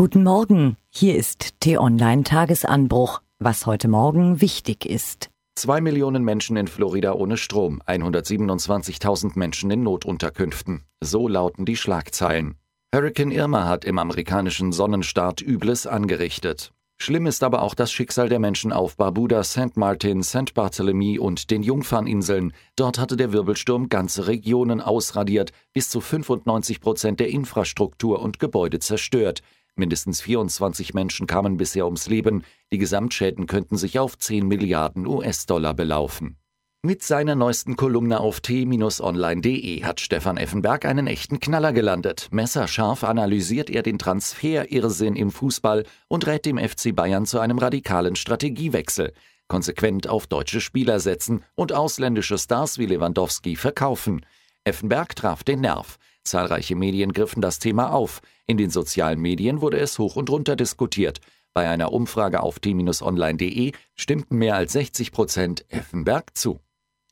Guten Morgen, hier ist T-Online Tagesanbruch, was heute Morgen wichtig ist. Zwei Millionen Menschen in Florida ohne Strom, 127.000 Menschen in Notunterkünften. So lauten die Schlagzeilen. Hurricane Irma hat im amerikanischen Sonnenstaat Übles angerichtet. Schlimm ist aber auch das Schicksal der Menschen auf Barbuda, St. Martin, St. Barthélemy und den Jungferninseln. Dort hatte der Wirbelsturm ganze Regionen ausradiert, bis zu 95 Prozent der Infrastruktur und Gebäude zerstört. Mindestens 24 Menschen kamen bisher ums Leben. Die Gesamtschäden könnten sich auf 10 Milliarden US-Dollar belaufen. Mit seiner neuesten Kolumne auf t-online.de hat Stefan Effenberg einen echten Knaller gelandet. Messerscharf analysiert er den Transfer-Irrsinn im Fußball und rät dem FC Bayern zu einem radikalen Strategiewechsel. Konsequent auf deutsche Spieler setzen und ausländische Stars wie Lewandowski verkaufen. Effenberg traf den Nerv. Zahlreiche Medien griffen das Thema auf. In den sozialen Medien wurde es hoch und runter diskutiert. Bei einer Umfrage auf t-online.de stimmten mehr als 60 Prozent Effenberg zu.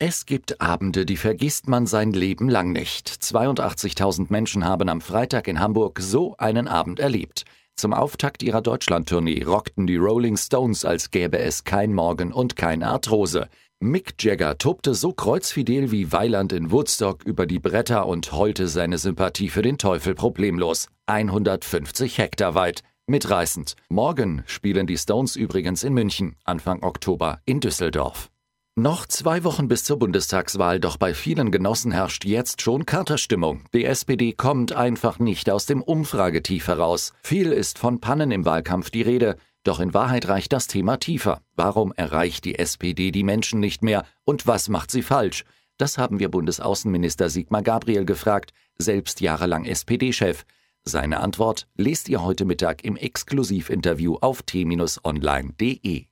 Es gibt Abende, die vergisst man sein Leben lang nicht. 82.000 Menschen haben am Freitag in Hamburg so einen Abend erlebt. Zum Auftakt ihrer Deutschlandtournee rockten die Rolling Stones, als gäbe es kein Morgen und keine Arthrose. Mick Jagger tobte so kreuzfidel wie Weiland in Woodstock über die Bretter und heulte seine Sympathie für den Teufel problemlos. 150 Hektar weit. Mitreißend. Morgen spielen die Stones übrigens in München, Anfang Oktober in Düsseldorf. Noch zwei Wochen bis zur Bundestagswahl, doch bei vielen Genossen herrscht jetzt schon Katerstimmung. Die SPD kommt einfach nicht aus dem Umfragetief heraus. Viel ist von Pannen im Wahlkampf die Rede. Doch in Wahrheit reicht das Thema tiefer. Warum erreicht die SPD die Menschen nicht mehr und was macht sie falsch? Das haben wir Bundesaußenminister Sigmar Gabriel gefragt, selbst jahrelang SPD-Chef. Seine Antwort lest ihr heute Mittag im Exklusivinterview auf t-online.de.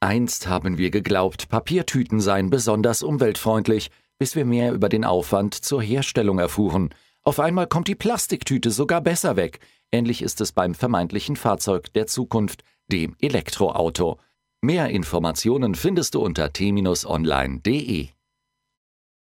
Einst haben wir geglaubt, Papiertüten seien besonders umweltfreundlich, bis wir mehr über den Aufwand zur Herstellung erfuhren. Auf einmal kommt die Plastiktüte sogar besser weg. Ähnlich ist es beim vermeintlichen Fahrzeug der Zukunft, dem Elektroauto. Mehr Informationen findest du unter t-online.de.